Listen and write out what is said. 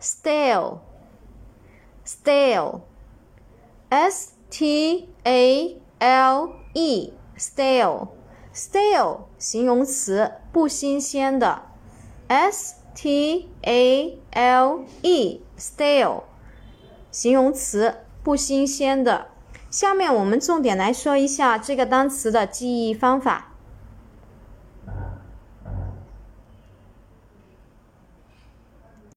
stale stale s t a l e stale stale 形容词不新鲜的 s t a l e stale 形容词不新鲜的下面我们重点来说一下这个单词的记忆方法